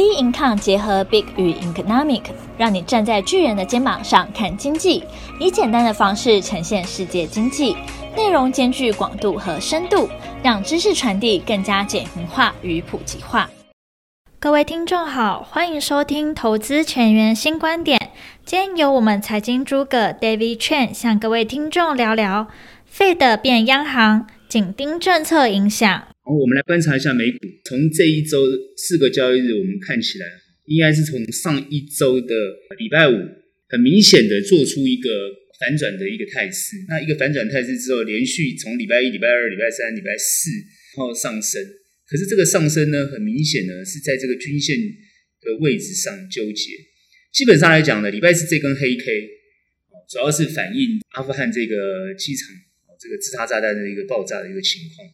B income 结合 Big 与 Economic，让你站在巨人的肩膀上看经济，以简单的方式呈现世界经济，内容兼具广度和深度，让知识传递更加简明化与普及化。各位听众好，欢迎收听投资前沿新观点。今天由我们财经诸葛 David Chen 向各位听众聊聊 Fed 变央行，紧盯政策影响。我们来观察一下美股。从这一周四个交易日，我们看起来应该是从上一周的礼拜五，很明显的做出一个反转的一个态势。那一个反转态势之后，连续从礼拜一、礼拜二、礼拜三、礼拜四，然后上升。可是这个上升呢，很明显呢是在这个均线的位置上纠结。基本上来讲呢，礼拜四这根黑 K，主要是反映阿富汗这个机场这个自杀炸弹的一个爆炸的一个情况。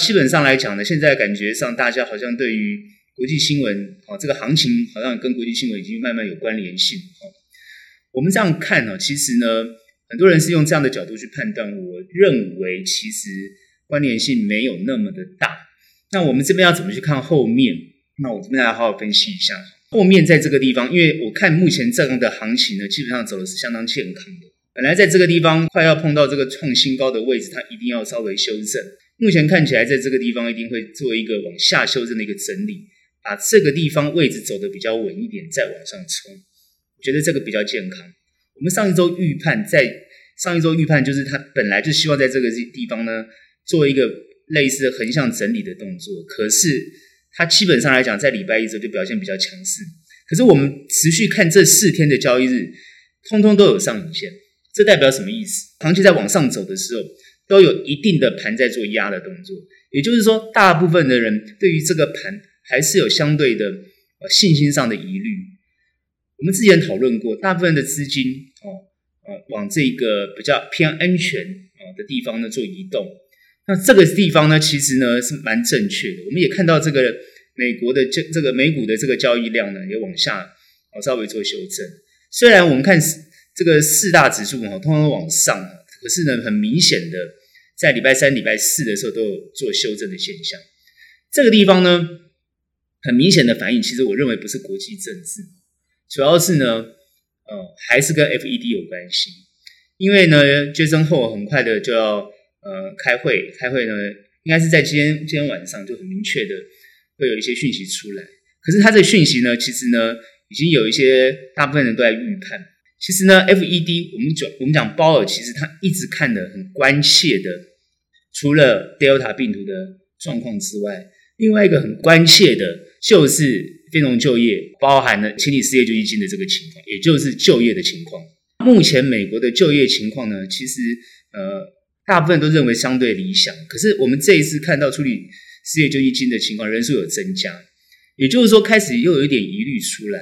基本上来讲呢，现在感觉上大家好像对于国际新闻啊，这个行情好像跟国际新闻已经慢慢有关联性。我们这样看呢，其实呢，很多人是用这样的角度去判断。我认为其实关联性没有那么的大。那我们这边要怎么去看后面？那我这边来好好分析一下。后面在这个地方，因为我看目前这样的行情呢，基本上走的是相当健康的。本来在这个地方快要碰到这个创新高的位置，它一定要稍微修正。目前看起来，在这个地方一定会做一个往下修正的一个整理，把这个地方位置走得比较稳一点，再往上冲。我觉得这个比较健康。我们上一周预判，在上一周预判就是它本来就希望在这个地方呢，做一个类似横向整理的动作。可是它基本上来讲，在礼拜一周就表现比较强势。可是我们持续看这四天的交易日，通通都有上影线，这代表什么意思？长期在往上走的时候。都有一定的盘在做压的动作，也就是说，大部分的人对于这个盘还是有相对的呃信心上的疑虑。我们之前讨论过，大部分的资金哦呃往这个比较偏安全啊的地方呢做移动，那这个地方呢其实呢是蛮正确的。我们也看到这个美国的这这个美股的这个交易量呢也往下哦稍微做修正，虽然我们看这个四大指数哦通常往上。可是呢，很明显的，在礼拜三、礼拜四的时候都有做修正的现象。这个地方呢，很明显的反应，其实我认为不是国际政治，主要是呢，呃，还是跟 FED 有关系。因为呢，Jackson Hole 很快的就要呃开会，开会呢，应该是在今天今天晚上就很明确的会有一些讯息出来。可是他这个讯息呢，其实呢，已经有一些大部分人都在预判。其实呢，FED 我们讲我们讲鲍尔，其实他一直看得很关切的，除了 Delta 病毒的状况之外，另外一个很关切的就是非农就业，包含了青年失业救济金的这个情况，也就是就业的情况。目前美国的就业情况呢，其实呃大部分都认为相对理想。可是我们这一次看到处理失业救济金的情况人数有增加，也就是说开始又有一点疑虑出来。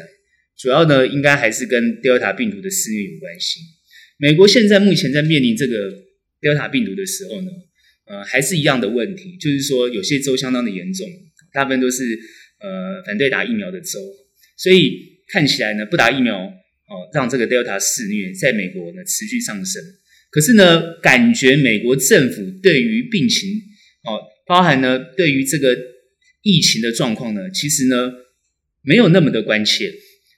主要呢，应该还是跟 Delta 病毒的肆虐有关系。美国现在目前在面临这个 Delta 病毒的时候呢，呃，还是一样的问题，就是说有些州相当的严重，大部分都是呃反对打疫苗的州，所以看起来呢，不打疫苗哦，让这个 Delta 肆虐在美国呢持续上升。可是呢，感觉美国政府对于病情哦，包含呢对于这个疫情的状况呢，其实呢没有那么的关切。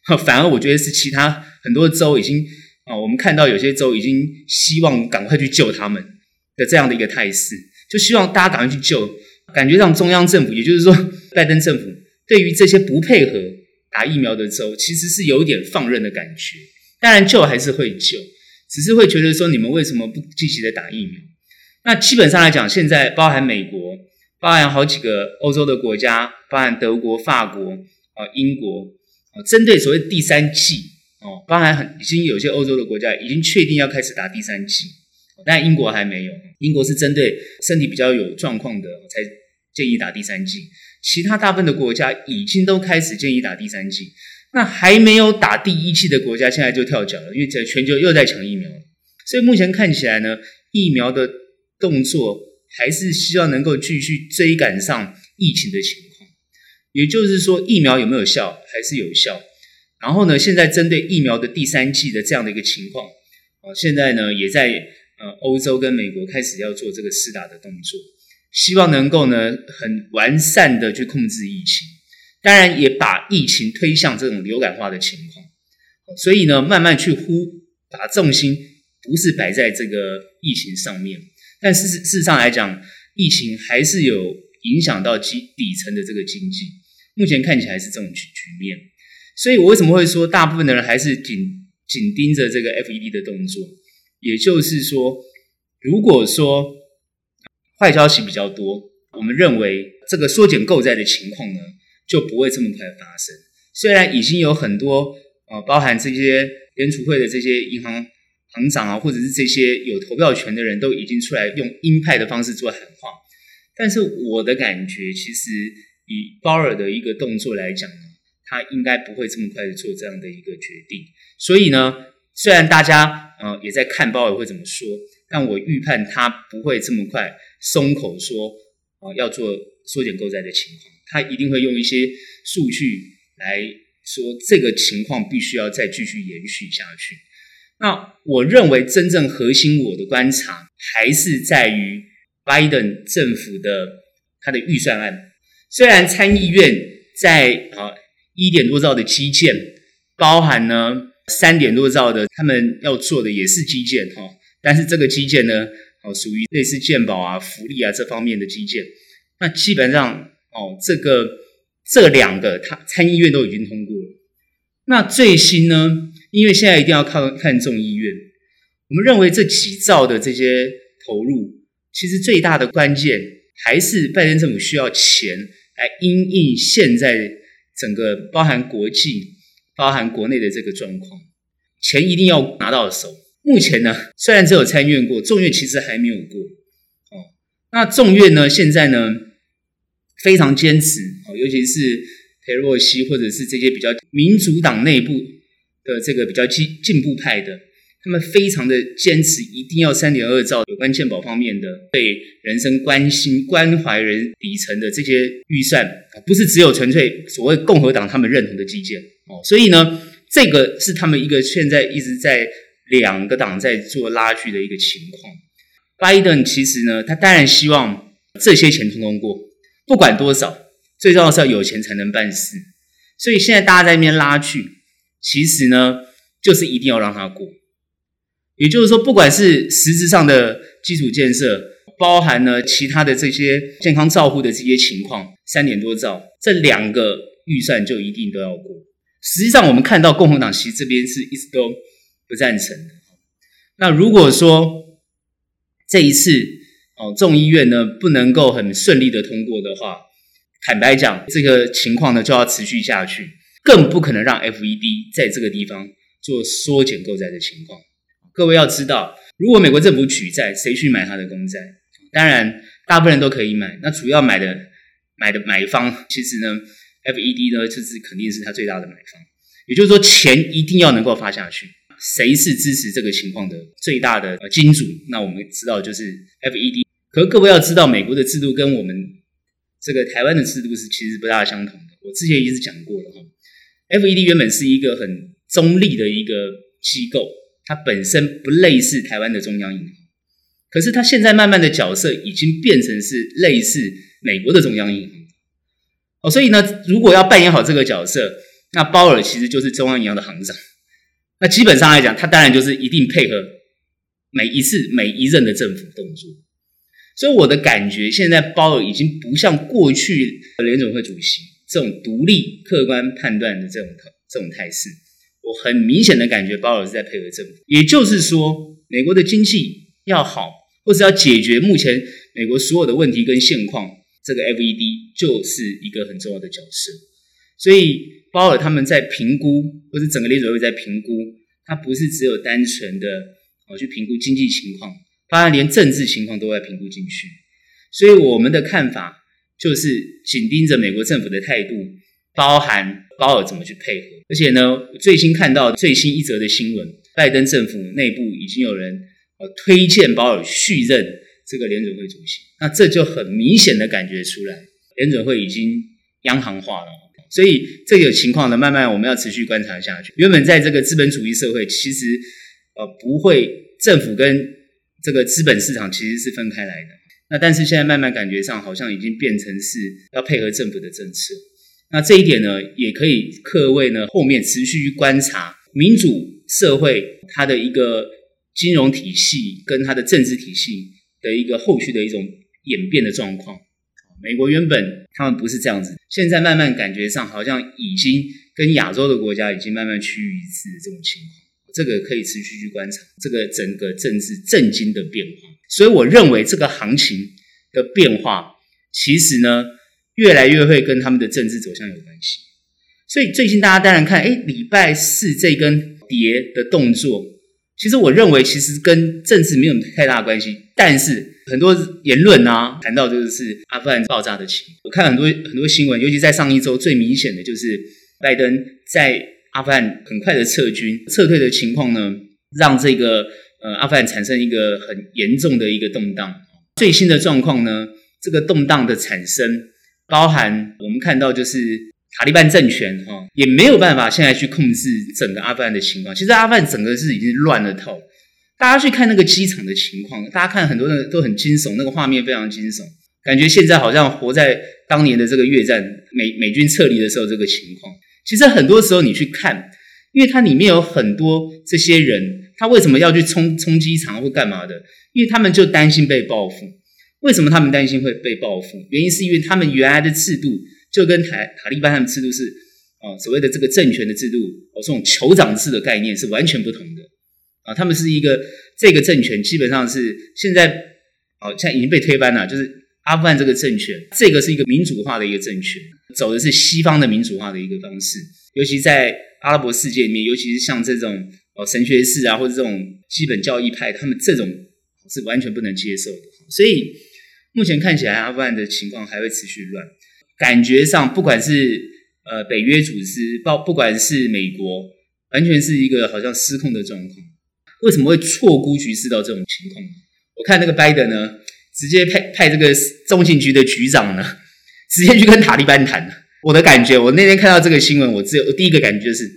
反而我觉得是其他很多州已经啊，我们看到有些州已经希望赶快去救他们的这样的一个态势，就希望大家赶快去救。感觉让中央政府，也就是说 拜登政府，对于这些不配合打疫苗的州，其实是有一点放任的感觉。当然救还是会救，只是会觉得说你们为什么不积极的打疫苗？那基本上来讲，现在包含美国，包含好几个欧洲的国家，包含德国、法国啊、英国。哦针对所谓第三剂哦，包含很已经有些欧洲的国家已经确定要开始打第三剂，但英国还没有。英国是针对身体比较有状况的才建议打第三剂，其他大部分的国家已经都开始建议打第三剂。那还没有打第一剂的国家现在就跳脚了，因为在全球又在抢疫苗。所以目前看起来呢，疫苗的动作还是希望能够继续追赶上疫情的情况。也就是说，疫苗有没有效，还是有效。然后呢，现在针对疫苗的第三季的这样的一个情况，啊，现在呢也在呃欧洲跟美国开始要做这个施打的动作，希望能够呢很完善的去控制疫情。当然也把疫情推向这种流感化的情况，所以呢，慢慢去呼，把重心不是摆在这个疫情上面，但事事实上来讲，疫情还是有影响到基底层的这个经济，目前看起来是这种局局面，所以我为什么会说大部分的人还是紧紧盯着这个 FED 的动作，也就是说，如果说坏消息比较多，我们认为这个缩减购债的情况呢，就不会这么快发生。虽然已经有很多呃，包含这些联储会的这些银行行长啊，或者是这些有投票权的人都已经出来用鹰派的方式做喊话，但是我的感觉，其实以鲍尔的一个动作来讲呢，他应该不会这么快的做这样的一个决定。所以呢，虽然大家呃也在看鲍尔会怎么说，但我预判他不会这么快松口说啊、要做缩减购债的情况。他一定会用一些数据来说，这个情况必须要再继续延续下去。那我认为真正核心，我的观察还是在于拜登政府的他的预算案。虽然参议院在啊一点多兆的基建，包含呢三点多兆的他们要做的也是基建哈，但是这个基建呢，哦属于类似健保啊、福利啊这方面的基建，那基本上。哦，这个这两个，他参议院都已经通过了。那最新呢？因为现在一定要看看众议院。我们认为这几兆的这些投入，其实最大的关键还是拜登政府需要钱来因应现在整个包含国际、包含国内的这个状况，钱一定要拿到手。目前呢，虽然只有参院过，众院其实还没有过。哦，那众院呢？现在呢？非常坚持哦，尤其是裴洛西或者是这些比较民主党内部的这个比较进进步派的，他们非常的坚持，一定要三点二兆有关健保方面的对人生关心关怀人底层的这些预算，不是只有纯粹所谓共和党他们认同的基建哦。所以呢，这个是他们一个现在一直在两个党在做拉锯的一个情况。拜登其实呢，他当然希望这些钱通通过。不管多少，最重要是要有钱才能办事。所以现在大家在那边拉锯，其实呢，就是一定要让他过。也就是说，不管是实质上的基础建设，包含了其他的这些健康照护的这些情况，三点多兆，这两个预算就一定都要过。实际上，我们看到共和党其实这边是一直都不赞成的。那如果说这一次，哦，众议院呢不能够很顺利的通过的话，坦白讲，这个情况呢就要持续下去，更不可能让 FED 在这个地方做缩减购债的情况。各位要知道，如果美国政府举债，谁去买他的公债？当然，大部分人都可以买。那主要买的买的买方，其实呢，FED 呢就是肯定是他最大的买方。也就是说，钱一定要能够发下去。谁是支持这个情况的最大的金主？那我们知道就是 FED。可是各位要知道，美国的制度跟我们这个台湾的制度是其实不大相同的。我之前一直讲过了哈，FED 原本是一个很中立的一个机构，它本身不类似台湾的中央银行。可是它现在慢慢的角色已经变成是类似美国的中央银行。哦，所以呢，如果要扮演好这个角色，那鲍尔其实就是中央银行的行长。那基本上来讲，他当然就是一定配合每一次每一任的政府动作。所以我的感觉，现在鲍尔已经不像过去联准会主席这种独立客观判断的这种这种态势。我很明显的感觉，鲍尔是在配合政府。也就是说，美国的经济要好，或是要解决目前美国所有的问题跟现况，这个 FED 就是一个很重要的角色。所以鲍尔他们在评估，或是整个联准会在评估，他不是只有单纯的哦去评估经济情况。当然，连政治情况都要评估进去，所以我们的看法就是紧盯着美国政府的态度，包含鲍尔怎么去配合。而且呢，最新看到最新一则的新闻，拜登政府内部已经有人呃推荐保尔续任这个联准会主席，那这就很明显的感觉出来，联准会已经央行化了。所以这个情况呢，慢慢我们要持续观察下去。原本在这个资本主义社会，其实呃不会政府跟这个资本市场其实是分开来的，那但是现在慢慢感觉上好像已经变成是要配合政府的政策，那这一点呢，也可以课为呢后面持续去观察民主社会它的一个金融体系跟它的政治体系的一个后续的一种演变的状况。美国原本他们不是这样子，现在慢慢感觉上好像已经跟亚洲的国家已经慢慢趋于一致的这种情况。这个可以持续去观察这个整个政治政经的变化，所以我认为这个行情的变化，其实呢越来越会跟他们的政治走向有关系。所以最近大家当然看，哎，礼拜四这根跌的动作，其实我认为其实跟政治没有太大关系，但是很多言论啊谈到就是阿富汗爆炸的情，我看很多很多新闻，尤其在上一周最明显的就是拜登在。阿富汗很快的撤军、撤退的情况呢，让这个呃阿富汗产生一个很严重的一个动荡。最新的状况呢，这个动荡的产生，包含我们看到就是塔利班政权哈，也没有办法现在去控制整个阿富汗的情况。其实阿富汗整个是已经乱了套。大家去看那个机场的情况，大家看很多人都很惊悚，那个画面非常惊悚，感觉现在好像活在当年的这个越战美美军撤离的时候这个情况。其实很多时候你去看，因为它里面有很多这些人，他为什么要去冲冲机场或干嘛的？因为他们就担心被报复。为什么他们担心会被报复？原因是因为他们原来的制度就跟塔塔利班他们制度是啊所谓的这个政权的制度哦，这种酋长制的概念是完全不同的啊。他们是一个这个政权基本上是现在哦现在已经被推翻了，就是。阿富汗这个政权，这个是一个民主化的一个政权，走的是西方的民主化的一个方式。尤其在阿拉伯世界里面，尤其是像这种哦神学士啊，或者这种基本教义派，他们这种是完全不能接受的。所以目前看起来，阿富汗的情况还会持续乱。感觉上，不管是呃北约组织，包不管是美国，完全是一个好像失控的状况。为什么会错估局势到这种情况？我看那个拜登呢？直接派派这个中情局的局长呢，直接去跟塔利班谈。我的感觉，我那天看到这个新闻，我只有第一个感觉就是，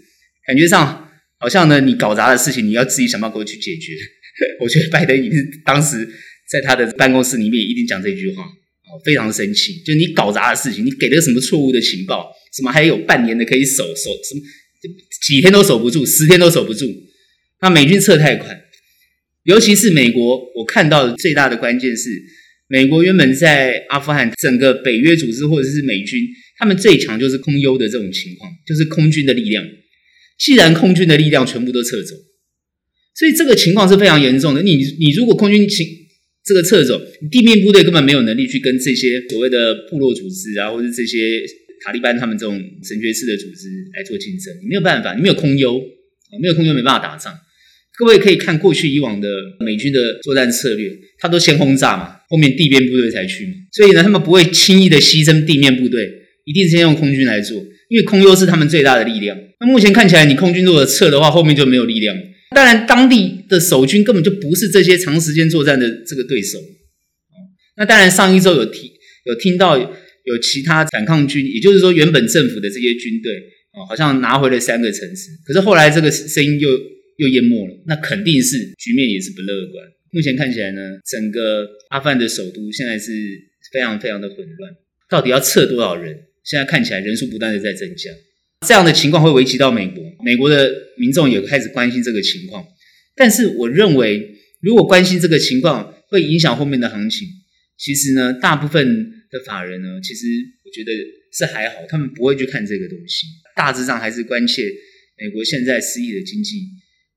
感觉上好像呢，你搞砸的事情，你要自己想办法去解决。我觉得拜登一定当时在他的办公室里面一定讲这句话，哦，非常生气，就你搞砸的事情，你给了什么错误的情报，什么还有半年的可以守守，什么几天都守不住，十天都守不住，那美军撤太快。尤其是美国，我看到的最大的关键是，美国原本在阿富汗整个北约组织或者是美军，他们最强就是空优的这种情况，就是空军的力量。既然空军的力量全部都撤走，所以这个情况是非常严重的。你你如果空军情这个撤走，地面部队根本没有能力去跟这些所谓的部落组织啊，或者这些塔利班他们这种神学式的组织来做竞争，你没有办法，你没有空优啊，没有空优没办法打仗。各位可以看过去以往的美军的作战策略，他都先轰炸嘛，后面地面部队才去嘛。所以呢，他们不会轻易的牺牲地面部队，一定是先用空军来做，因为空优是他们最大的力量。那目前看起来，你空军如果撤的话，后面就没有力量。当然，当地的守军根本就不是这些长时间作战的这个对手。那当然，上一周有听有听到有其他反抗军，也就是说原本政府的这些军队啊，好像拿回了三个城市。可是后来这个声音又。又淹没了，那肯定是局面也是不乐观。目前看起来呢，整个阿富汗的首都现在是非常非常的混乱，到底要撤多少人？现在看起来人数不断的在增加，这样的情况会危及到美国，美国的民众也开始关心这个情况。但是我认为，如果关心这个情况会影响后面的行情，其实呢，大部分的法人呢，其实我觉得是还好，他们不会去看这个东西，大致上还是关切美国现在失意的经济。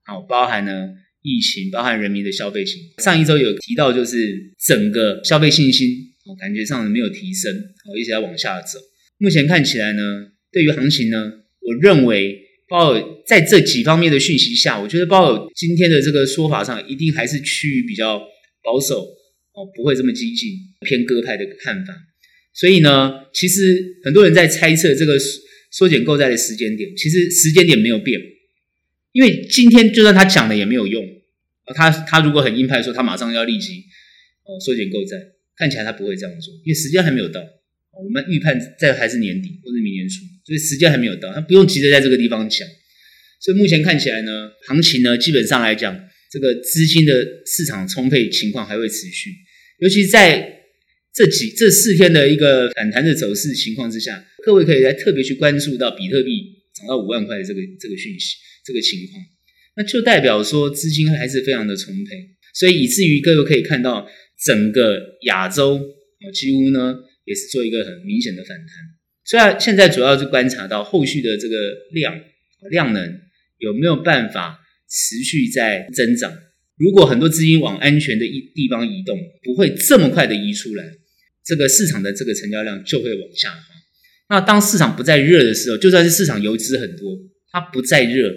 好，包含呢疫情，包含人民的消费性。上一周有提到，就是整个消费信心，哦，感觉上没有提升，哦，一直在往下走。目前看起来呢，对于行情呢，我认为鲍尔在这几方面的讯息下，我觉得鲍尔今天的这个说法上，一定还是趋于比较保守，哦，不会这么激进，偏鸽派的看法。所以呢，其实很多人在猜测这个缩减购债的时间点，其实时间点没有变。因为今天就算他讲了也没有用，他他如果很鹰派说他马上要立即呃缩减购债，看起来他不会这样做，因为时间还没有到。我们预判在还是年底或者明年初，所以时间还没有到，他不用急着在这个地方讲。所以目前看起来呢，行情呢基本上来讲，这个资金的市场充沛情况还会持续，尤其在这几这四天的一个反弹的走势情况之下，各位可以来特别去关注到比特币涨到五万块的这个这个讯息，这个情况，那就代表说资金还是非常的充沛，所以以至于各位可以看到整个亚洲啊，几乎呢也是做一个很明显的反弹。虽然现在主要是观察到后续的这个量量能有没有办法持续在增长。如果很多资金往安全的一地方移动，不会这么快的移出来，这个市场的这个成交量就会往下滑。那当市场不再热的时候，就算是市场游资很多，它不再热，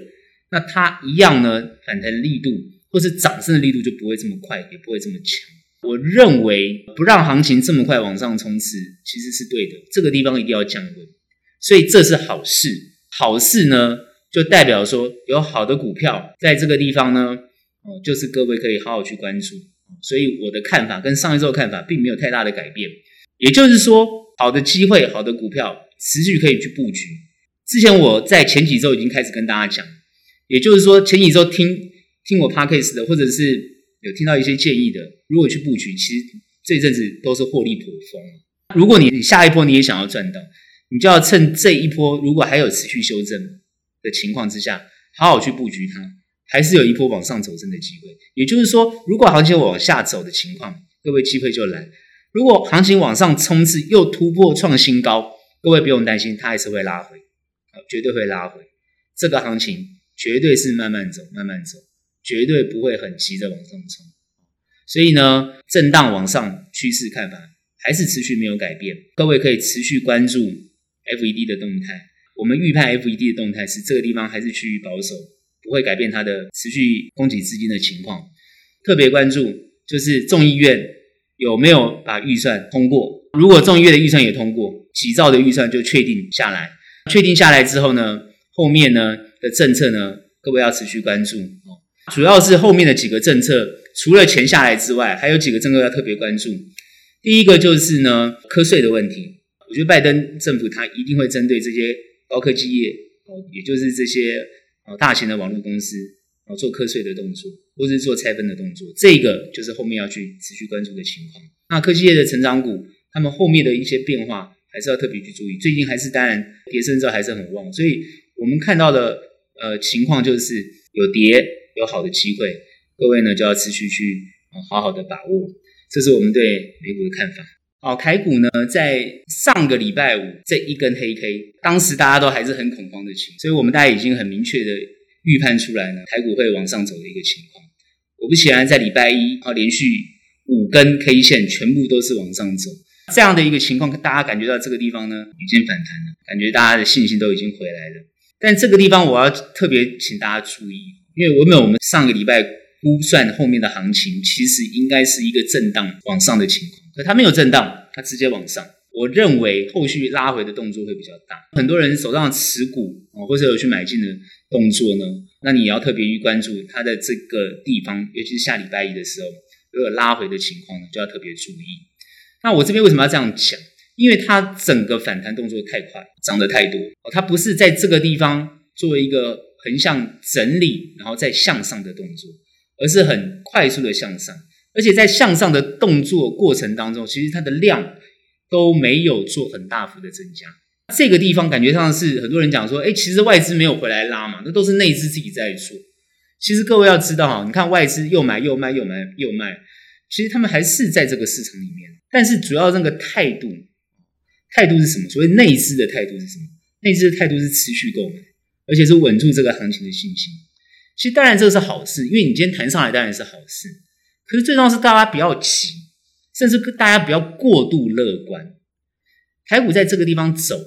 那它一样呢，反弹力度或是涨升的力度就不会这么快，也不会这么强。我认为不让行情这么快往上冲刺，其实是对的。这个地方一定要降温，所以这是好事。好事呢，就代表说有好的股票在这个地方呢。哦，就是各位可以好好去关注，所以我的看法跟上一周看法并没有太大的改变。也就是说，好的机会、好的股票持续可以去布局。之前我在前几周已经开始跟大家讲，也就是说前几周听听我 podcast 的，或者是有听到一些建议的，如果去布局，其实这阵子都是获利颇丰。如果你下一波你也想要赚到，你就要趁这一波如果还有持续修正的情况之下，好好去布局它。还是有一波往上走升的机会，也就是说，如果行情往下走的情况，各位机会就来；如果行情往上冲刺又突破创新高，各位不用担心，它还是会拉回，绝对会拉回。这个行情绝对是慢慢走，慢慢走，绝对不会很急着往上冲。所以呢，震荡往上趋势看法还是持续没有改变。各位可以持续关注 FED 的动态，我们预判 FED 的动态是这个地方还是趋于保守。不会改变它的持续供给资金的情况，特别关注就是众议院有没有把预算通过。如果众议院的预算也通过，几兆的预算就确定下来。确定下来之后呢，后面呢的政策呢，各位要持续关注哦。主要是后面的几个政策，除了钱下来之外，还有几个政策要特别关注。第一个就是呢，课税的问题。我觉得拜登政府他一定会针对这些高科技业，也就是这些。哦，大型的网络公司哦，做课税的动作，或是做拆分的动作，这个就是后面要去持续关注的情况。那科技业的成长股，他们后面的一些变化，还是要特别去注意。最近还是当然跌升之后还是很旺，所以我们看到的呃情况就是有跌有好的机会，各位呢就要持续去好好的把握。这是我们对美股的看法。哦，台股呢，在上个礼拜五这一根黑 K，当时大家都还是很恐慌的情，所以我们大家已经很明确的预判出来了，台股会往上走的一个情况。果不其然，在礼拜一啊，连续五根 K 线全部都是往上走，这样的一个情况，大家感觉到这个地方呢已经反弹了，感觉大家的信心都已经回来了。但这个地方我要特别请大家注意，因为原本我们上个礼拜估算后面的行情，其实应该是一个震荡往上的情况。可它没有震荡，它直接往上。我认为后续拉回的动作会比较大。很多人手上持股啊，或者有去买进的动作呢，那你也要特别去关注它的这个地方，尤其是下礼拜一的时候，如果拉回的情况呢，就要特别注意。那我这边为什么要这样讲？因为它整个反弹动作太快，涨得太多，它不是在这个地方做一个横向整理，然后再向上的动作，而是很快速的向上。而且在向上的动作过程当中，其实它的量都没有做很大幅的增加。这个地方感觉上是很多人讲说，哎，其实外资没有回来拉嘛，那都是内资自己在做。其实各位要知道哈，你看外资又买又卖又买又卖，其实他们还是在这个市场里面。但是主要那个态度，态度是什么？所谓内资的态度是什么？内资的态度是持续购买，而且是稳住这个行情的信心。其实当然这个是好事，因为你今天弹上来当然是好事。可是最重要是大家不要急，甚至大家不要过度乐观。台股在这个地方走，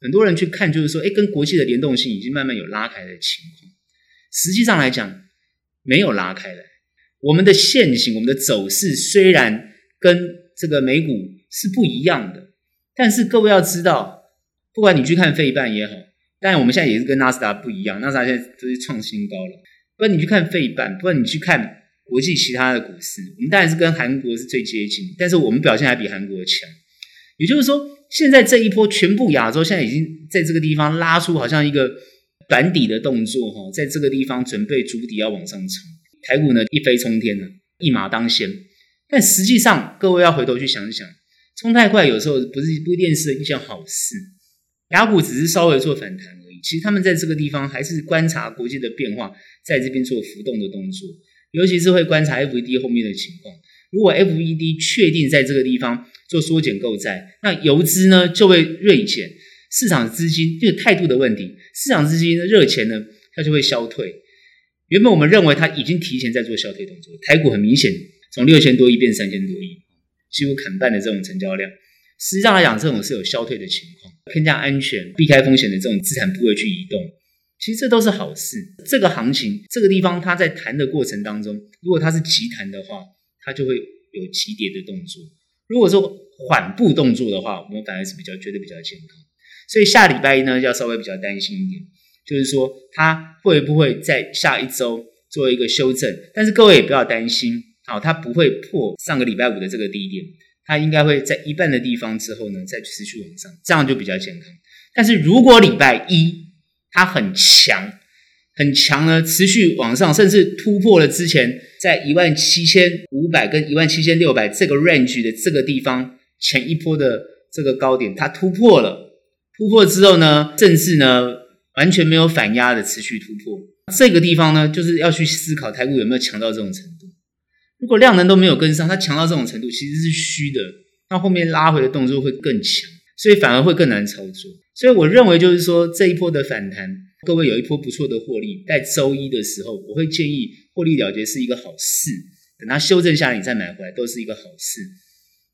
很多人去看就是说，哎，跟国际的联动性已经慢慢有拉开的情况。实际上来讲，没有拉开来。我们的线型、我们的走势虽然跟这个美股是不一样的，但是各位要知道，不管你去看费半也好，但我们现在也是跟纳斯达不一样，纳斯达现在都是创新高了。不然你去看费半，不然你去看。国际其他的股市，我们当然是跟韩国是最接近，但是我们表现还比韩国强。也就是说，现在这一波全部亚洲现在已经在这个地方拉出好像一个短底的动作哈，在这个地方准备筑底要往上冲。台股呢一飞冲天了，一马当先。但实际上，各位要回头去想一想，冲太快有时候不是不一定是一件好事。雅股只是稍微做反弹而已。其实他们在这个地方还是观察国际的变化，在这边做浮动的动作，尤其是会观察 FED 后面的情况。如果 FED 确定在这个地方做缩减购债，那游资呢就会锐减，市场资金就是态度的问题，市场资金的热钱呢它就会消退。原本我们认为它已经提前在做消退动作，台股很明显从六千多亿变三千多亿，几乎砍半的这种成交量。实际上来讲，这种是有消退的情况，偏向安全、避开风险的这种资产部位去移动，其实这都是好事。这个行情这个地方，它在弹的过程当中，如果它是急弹的话，它就会有急跌的动作；如果说缓步动作的话，我们反而是比较觉得比较健康。所以下礼拜一呢，要稍微比较担心一点，就是说它会不会在下一周做一个修正？但是各位也不要担心，好，它不会破上个礼拜五的这个低点。它应该会在一半的地方之后呢，再持续往上，这样就比较健康。但是如果礼拜一它很强，很强呢，持续往上，甚至突破了之前在一万七千五百跟一万七千六百这个 range 的这个地方前一波的这个高点，它突破了，突破之后呢，甚至呢完全没有反压的持续突破，这个地方呢，就是要去思考台股有没有强到这种程度。如果量能都没有跟上，它强到这种程度其实是虚的，那后面拉回的动作会更强，所以反而会更难操作。所以我认为就是说这一波的反弹，各位有一波不错的获利，在周一的时候，我会建议获利了结是一个好事，等它修正下来你再买回来都是一个好事。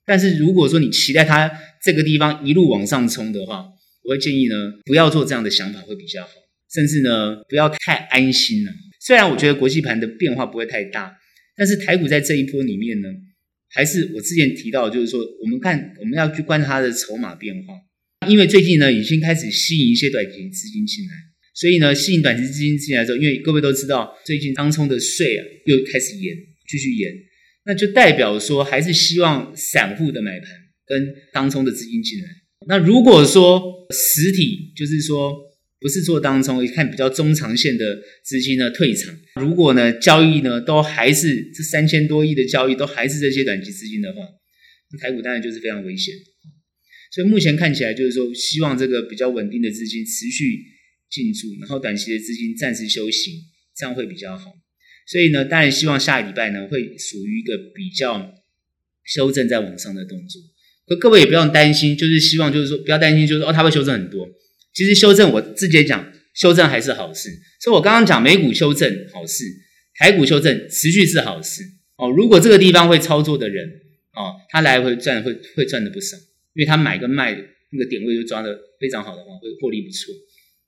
但是如果说你期待它这个地方一路往上冲的话，我会建议呢不要做这样的想法会比较好，甚至呢不要太安心了。虽然我觉得国际盘的变化不会太大。但是台股在这一波里面呢，还是我之前提到，就是说，我们看我们要去观察它的筹码变化，因为最近呢已经开始吸引一些短期资金进来，所以呢吸引短期资金进来之后，因为各位都知道，最近当冲的税啊又开始延，继续延，那就代表说还是希望散户的买盘跟当冲的资金进来。那如果说实体，就是说。不是做当中，一看比较中长线的资金呢退场。如果呢交易呢都还是这三千多亿的交易都还是这些短期资金的话，那台股当然就是非常危险。所以目前看起来就是说，希望这个比较稳定的资金持续进驻，然后短期的资金暂时休息，这样会比较好。所以呢，当然希望下个礼拜呢会属于一个比较修正在往上的动作。可各位也不用担心，就是希望就是说不要担心，就是说哦它会修正很多。其实修正，我直接讲，修正还是好事。所以我刚刚讲美股修正好事，台股修正持续是好事哦。如果这个地方会操作的人哦，他来回赚会会赚的不少，因为他买跟卖那个点位就抓的非常好的话，会获利不错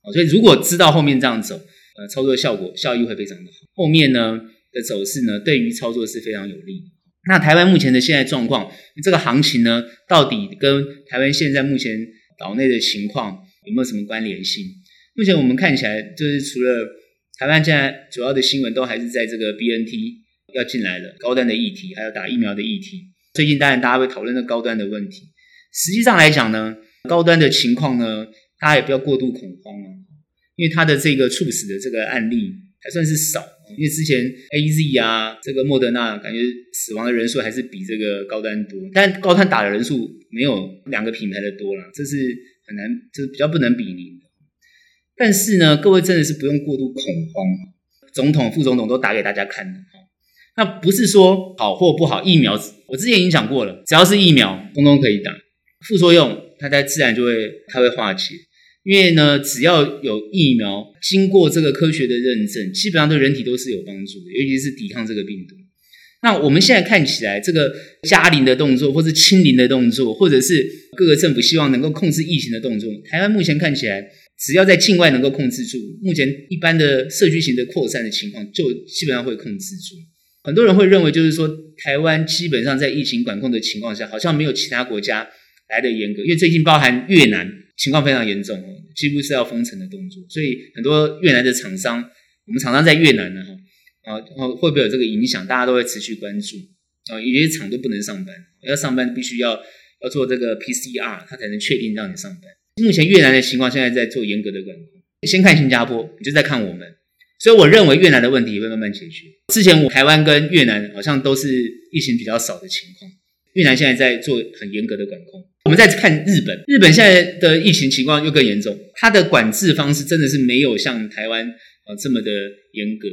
哦。所以如果知道后面这样走，呃，操作效果效益会非常的好。后面呢的走势呢，对于操作是非常有利的。那台湾目前的现在状况，这个行情呢，到底跟台湾现在目前岛内的情况？有没有什么关联性？目前我们看起来，就是除了台湾现在主要的新闻都还是在这个 BNT 要进来了，高端的议题，还有打疫苗的议题。最近当然大家会讨论的高端的问题。实际上来讲呢，高端的情况呢，大家也不要过度恐慌啊，因为它的这个猝死的这个案例还算是少。因为之前 AZ 啊，这个莫德纳感觉死亡的人数还是比这个高端多，但高端打的人数没有两个品牌的多了，这是。很难，就是比较不能比拟的。但是呢，各位真的是不用过度恐慌。总统、副总统都打给大家看的，那不是说好或不好。疫苗，我之前已经讲过了，只要是疫苗，通通可以打。副作用，它在自然就会，它会化解。因为呢，只要有疫苗经过这个科学的认证，基本上对人体都是有帮助的，尤其是抵抗这个病毒。那我们现在看起来，这个加零的动作，或是清零的动作，或者是各个政府希望能够控制疫情的动作，台湾目前看起来，只要在境外能够控制住，目前一般的社区型的扩散的情况，就基本上会控制住。很多人会认为，就是说台湾基本上在疫情管控的情况下，好像没有其他国家来的严格，因为最近包含越南情况非常严重哦，几乎是要封城的动作，所以很多越南的厂商，我们厂商在越南呢，哈。啊，会不会有这个影响？大家都会持续关注。啊，有些厂都不能上班，要上班必须要要做这个 PCR，他才能确定让你上班。目前越南的情况现在在做严格的管控。先看新加坡，你就在看我们。所以我认为越南的问题会慢慢解决。之前我台湾跟越南好像都是疫情比较少的情况，越南现在在做很严格的管控。我们再看日本，日本现在的疫情情况又更严重，它的管制方式真的是没有像台湾啊这么的严格。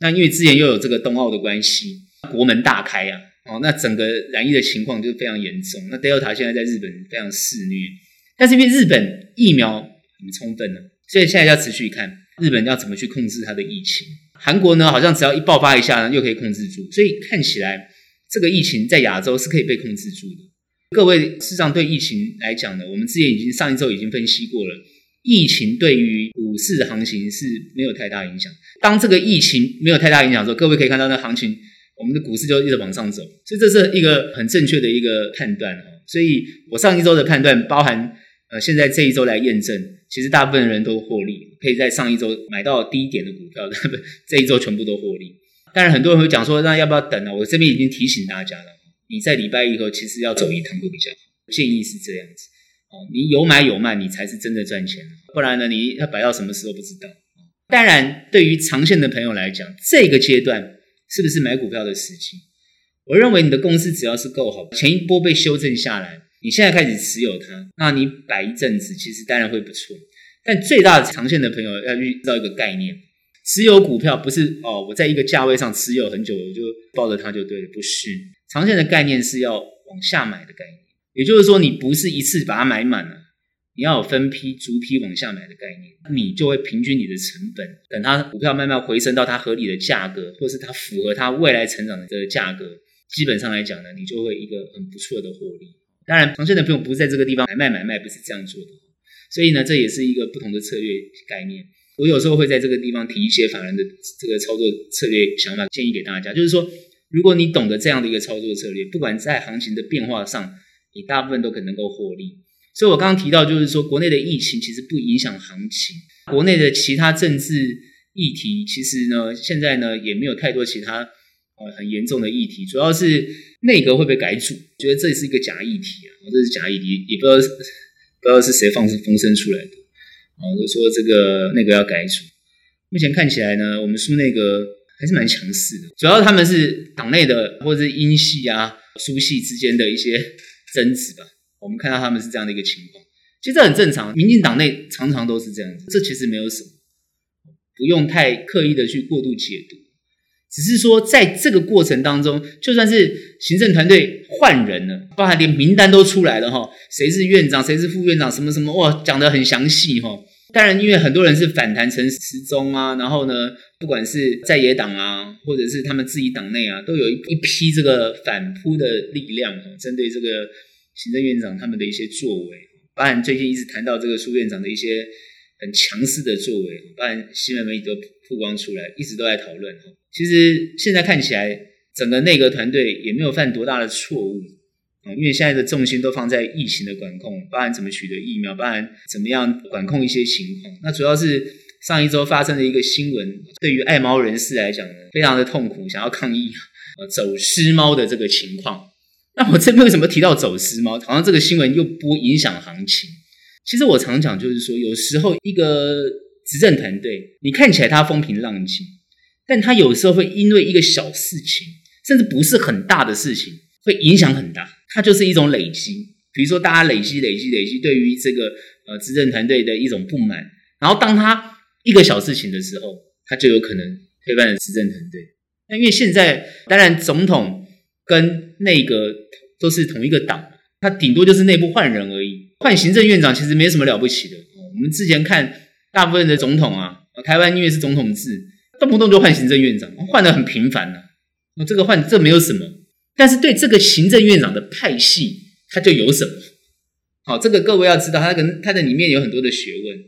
那因为之前又有这个冬奥的关系，国门大开啊，哦，那整个染疫的情况就非常严重。那 Delta 现在在日本非常肆虐，但是因为日本疫苗很充分了，所以现在要持续看日本要怎么去控制它的疫情。韩国呢，好像只要一爆发一下呢，又可以控制住，所以看起来这个疫情在亚洲是可以被控制住的。各位，事实上对疫情来讲呢，我们之前已经上一周已经分析过了，疫情对于股市的行情是没有太大影响。当这个疫情没有太大影响的时候，各位可以看到那行情，我们的股市就一直往上走，所以这是一个很正确的一个判断。所以我上一周的判断包含。呃，现在这一周来验证，其实大部分人都获利，可以在上一周买到低点的股票的，这一周全部都获利。当然，很多人会讲说，那要不要等呢？我这边已经提醒大家了，你在礼拜一后其实要走一趟会比较好，建议是这样子。哦，你有买有卖，你才是真的赚钱。不然呢，你要摆到什么时候不知道。当然，对于长线的朋友来讲，这个阶段是不是买股票的时机？我认为你的公司只要是够好，前一波被修正下来。你现在开始持有它，那你摆一阵子，其实当然会不错。但最大的长线的朋友要遇到一个概念：持有股票不是哦，我在一个价位上持有很久，我就抱着它就对了，不是。长线的概念是要往下买的概念，也就是说，你不是一次把它买满了，你要有分批、逐批往下买的概念，你就会平均你的成本。等它股票慢慢回升到它合理的价格，或是它符合它未来成长的这个价格，基本上来讲呢，你就会一个很不错的获利。当然，长线的朋友不是在这个地方买卖买卖，不是这样做的，所以呢，这也是一个不同的策略概念。我有时候会在这个地方提一些法人的这个操作策略想法建议给大家，就是说，如果你懂得这样的一个操作策略，不管在行情的变化上，你大部分都可能够获利。所以我刚刚提到，就是说，国内的疫情其实不影响行情，国内的其他政治议题，其实呢，现在呢也没有太多其他呃很严重的议题，主要是。内阁会不会改组？觉得这是一个假议题啊！这是假议题，也不知道不知道是谁放风声出来的啊！就说这个内阁要改组，目前看起来呢，我们苏内阁还是蛮强势的。主要他们是党内的，或者是英系啊、苏系之间的一些争执吧。我们看到他们是这样的一个情况，其实这很正常。民进党内常常都是这样子，这其实没有什么，不用太刻意的去过度解读。只是说，在这个过程当中，就算是行政团队换人了，包含连名单都出来了哈，谁是院长，谁是副院长，什么什么，哇，讲得很详细哈。当然，因为很多人是反弹成失踪啊，然后呢，不管是在野党啊，或者是他们自己党内啊，都有一一批这个反扑的力量哈，针对这个行政院长他们的一些作为，包含最近一直谈到这个苏院长的一些很强势的作为，包含新闻媒体都曝光出来，一直都在讨论哈。其实现在看起来，整个内阁团队也没有犯多大的错误啊，因为现在的重心都放在疫情的管控，包含怎么取得疫苗，包含怎么样管控一些情况。那主要是上一周发生的一个新闻，对于爱猫人士来讲呢，非常的痛苦，想要抗议啊走失猫的这个情况。那我这边为什么提到走失猫？好像这个新闻又不影响行情。其实我常讲，就是说有时候一个执政团队，你看起来他风平浪静。但他有时候会因为一个小事情，甚至不是很大的事情，会影响很大。它就是一种累积，比如说大家累积、累积、累积，对于这个呃执政团队的一种不满。然后当他一个小事情的时候，他就有可能推翻了执政团队。那因为现在当然总统跟内阁都是同一个党，他顶多就是内部换人而已。换行政院长其实没什么了不起的。我们之前看大部分的总统啊，台湾因为是总统制。动不动就换行政院长，换的很频繁了。那这个换这没有什么，但是对这个行政院长的派系，他就有什么。好，这个各位要知道，它跟他的里面有很多的学问，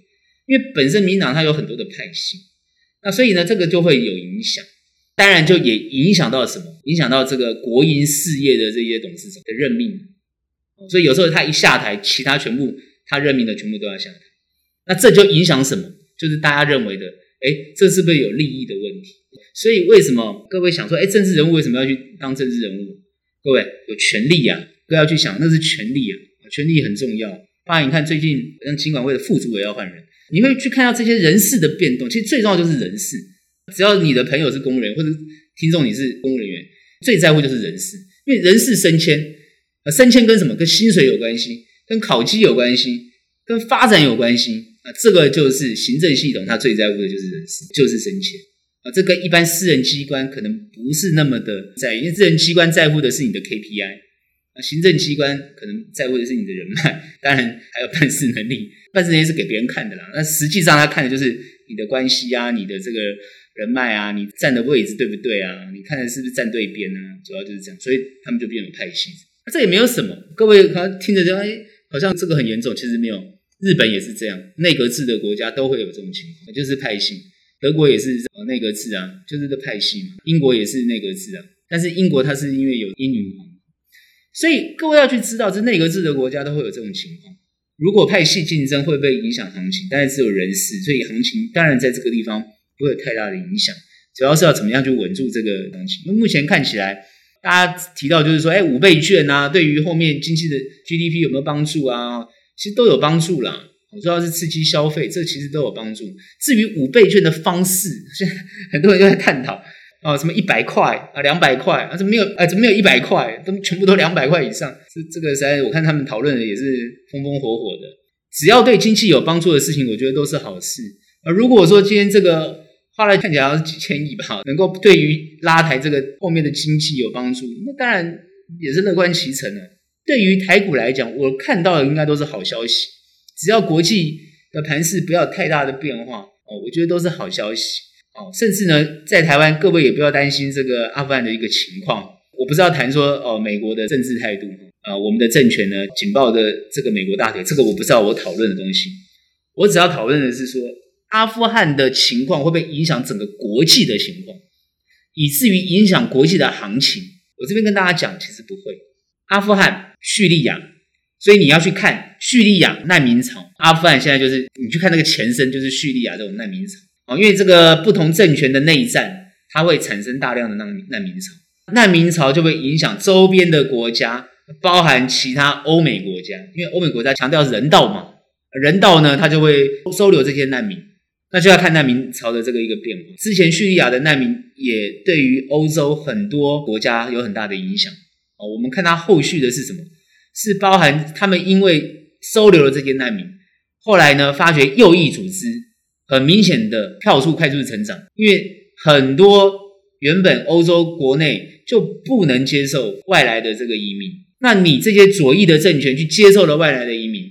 因为本身民党他有很多的派系，那所以呢，这个就会有影响。当然，就也影响到什么？影响到这个国营事业的这些董事长的任命。所以有时候他一下台，其他全部他任命的全部都要下台。那这就影响什么？就是大家认为的。哎，这是不是有利益的问题？所以为什么各位想说，哎，政治人物为什么要去当政治人物？各位有权力呀，不要去想那是权力啊，权力很重要。当然，你看最近像金管会的副主委要换人，你会去看到这些人事的变动。其实最重要就是人事，只要你的朋友是公务员或者听众你是公务人员，最在乎就是人事，因为人事升迁，呃，升迁跟什么？跟薪水有关系。跟考绩有关系，跟发展有关系。啊，这个就是行政系统，它最在乎的就是人事，就是升迁。啊，这跟一般私人机关可能不是那么的在意，因为私人机关在乎的是你的 KPI，啊，行政机关可能在乎的是你的人脉，当然还有办事能力。办事能力是给别人看的啦，那实际上他看的就是你的关系啊，你的这个人脉啊，你站的位置对不对啊？你看的是不是站对边啊？主要就是这样，所以他们就变有派系。这也没有什么，各位可能听着就哎，好像这个很严重，其实没有。日本也是这样，内阁制的国家都会有这种情况，就是派系。德国也是内阁制啊，就是这派系嘛。英国也是内阁制啊，但是英国它是因为有英女王，所以各位要去知道，这内阁制的国家都会有这种情况。如果派系竞争会不会影响行情？当然只有人事，所以行情当然在这个地方不会有太大的影响。主要是要怎么样去稳住这个行情。那目前看起来，大家提到就是说，哎，五倍券啊，对于后面经济的 GDP 有没有帮助啊？其实都有帮助啦，主要是刺激消费，这其实都有帮助。至于五倍券的方式，现在很多人都在探讨啊，什么一百块啊，两百块啊，怎么没有啊？怎么没有一百块？都全部都两百块以上。这这个实在，我看他们讨论的也是风风火火的。只要对经济有帮助的事情，我觉得都是好事啊。如果说今天这个花了看起来要是几千亿吧，能够对于拉抬这个后面的经济有帮助，那当然也是乐观其成的。对于台股来讲，我看到的应该都是好消息。只要国际的盘势不要太大的变化哦，我觉得都是好消息哦。甚至呢，在台湾各位也不要担心这个阿富汗的一个情况。我不是要谈说哦，美国的政治态度啊，我们的政权呢，紧抱的这个美国大腿，这个我不知道我讨论的东西。我只要讨论的是说，阿富汗的情况会不会影响整个国际的情况，以至于影响国际的行情。我这边跟大家讲，其实不会。阿富汗。叙利亚，所以你要去看叙利亚难民潮。阿富汗现在就是你去看那个前身，就是叙利亚这种难民潮啊。因为这个不同政权的内战，它会产生大量的难民难民潮，难民潮就会影响周边的国家，包含其他欧美国家。因为欧美国家强调人道嘛，人道呢，它就会收留这些难民，那就要看难民潮的这个一个变化。之前叙利亚的难民也对于欧洲很多国家有很大的影响。我们看它后续的是什么？是包含他们因为收留了这些难民，后来呢，发觉右翼组织很明显的票数快速成长，因为很多原本欧洲国内就不能接受外来的这个移民，那你这些左翼的政权去接受了外来的移民，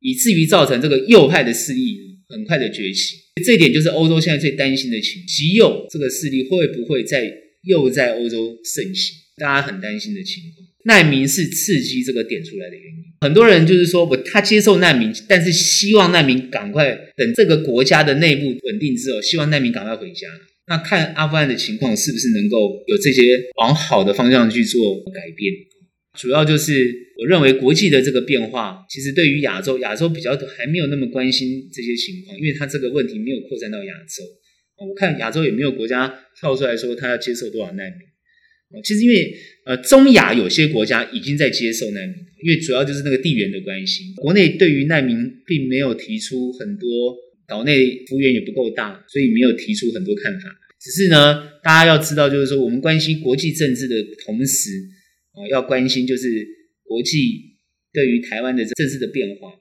以至于造成这个右派的势力很快的崛起。这点就是欧洲现在最担心的情，极右这个势力会不会在又在欧洲盛行？大家很担心的情况，难民是刺激这个点出来的原因。很多人就是说，我他接受难民，但是希望难民赶快等这个国家的内部稳定之后，希望难民赶快回家。那看阿富汗的情况，是不是能够有这些往好的方向去做改变？主要就是我认为国际的这个变化，其实对于亚洲，亚洲比较还没有那么关心这些情况，因为他这个问题没有扩散到亚洲。我看亚洲也没有国家跳出来说他要接受多少难民。其实，因为呃，中亚有些国家已经在接受难民，因为主要就是那个地缘的关系。国内对于难民并没有提出很多，岛内幅员也不够大，所以没有提出很多看法。只是呢，大家要知道，就是说我们关心国际政治的同时，啊，要关心就是国际对于台湾的政治的变化。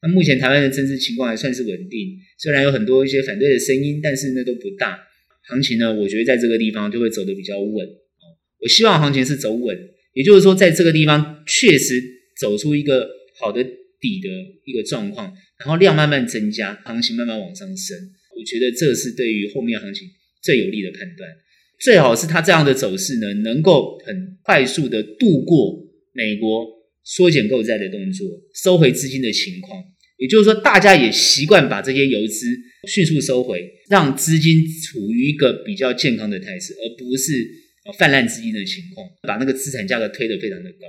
那目前台湾的政治情况还算是稳定，虽然有很多一些反对的声音，但是那都不大。行情呢，我觉得在这个地方就会走得比较稳。我希望行情是走稳，也就是说，在这个地方确实走出一个好的底的一个状况，然后量慢慢增加，行情慢慢往上升。我觉得这是对于后面行情最有利的判断。最好是它这样的走势呢，能够很快速的度过美国缩减购债的动作，收回资金的情况。也就是说，大家也习惯把这些游资迅速收回，让资金处于一个比较健康的态势，而不是。泛滥资金的情况，把那个资产价格推得非常的高。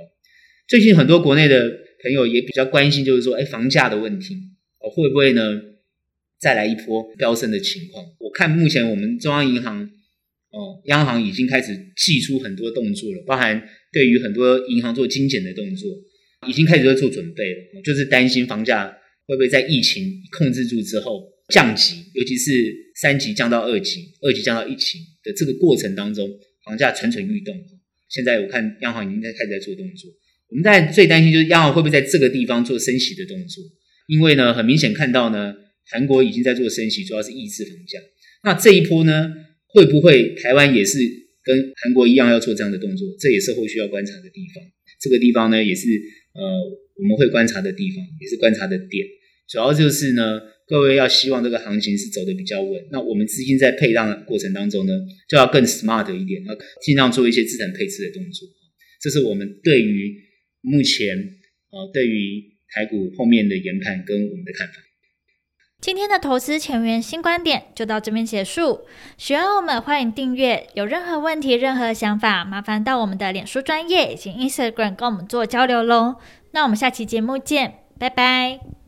最近很多国内的朋友也比较关心，就是说，哎，房价的问题，哦，会不会呢再来一波飙升的情况？我看目前我们中央银行，哦，央行已经开始祭出很多动作了，包含对于很多银行做精简的动作，已经开始在做准备了，就是担心房价会不会在疫情控制住之后降级，尤其是三级降到二级，二级降到一级的这个过程当中。房价蠢蠢欲动，现在我看央行已经在开始在做动作。我们在最担心就是央行会不会在这个地方做升息的动作，因为呢，很明显看到呢，韩国已经在做升息，主要是抑制房价。那这一波呢，会不会台湾也是跟韩国一样要做这样的动作？这也是后续要观察的地方。这个地方呢，也是呃我们会观察的地方，也是观察的点。主要就是呢，各位要希望这个行情是走得比较稳。那我们资金在配当过程当中呢，就要更 smart 一点，要尽量做一些资产配置的动作。这是我们对于目前呃对于台股后面的研判跟我们的看法。今天的投资前沿新观点就到这边结束。喜欢我们，欢迎订阅。有任何问题、任何想法，麻烦到我们的脸书专业以及 Instagram 跟我们做交流喽。那我们下期节目见，拜拜。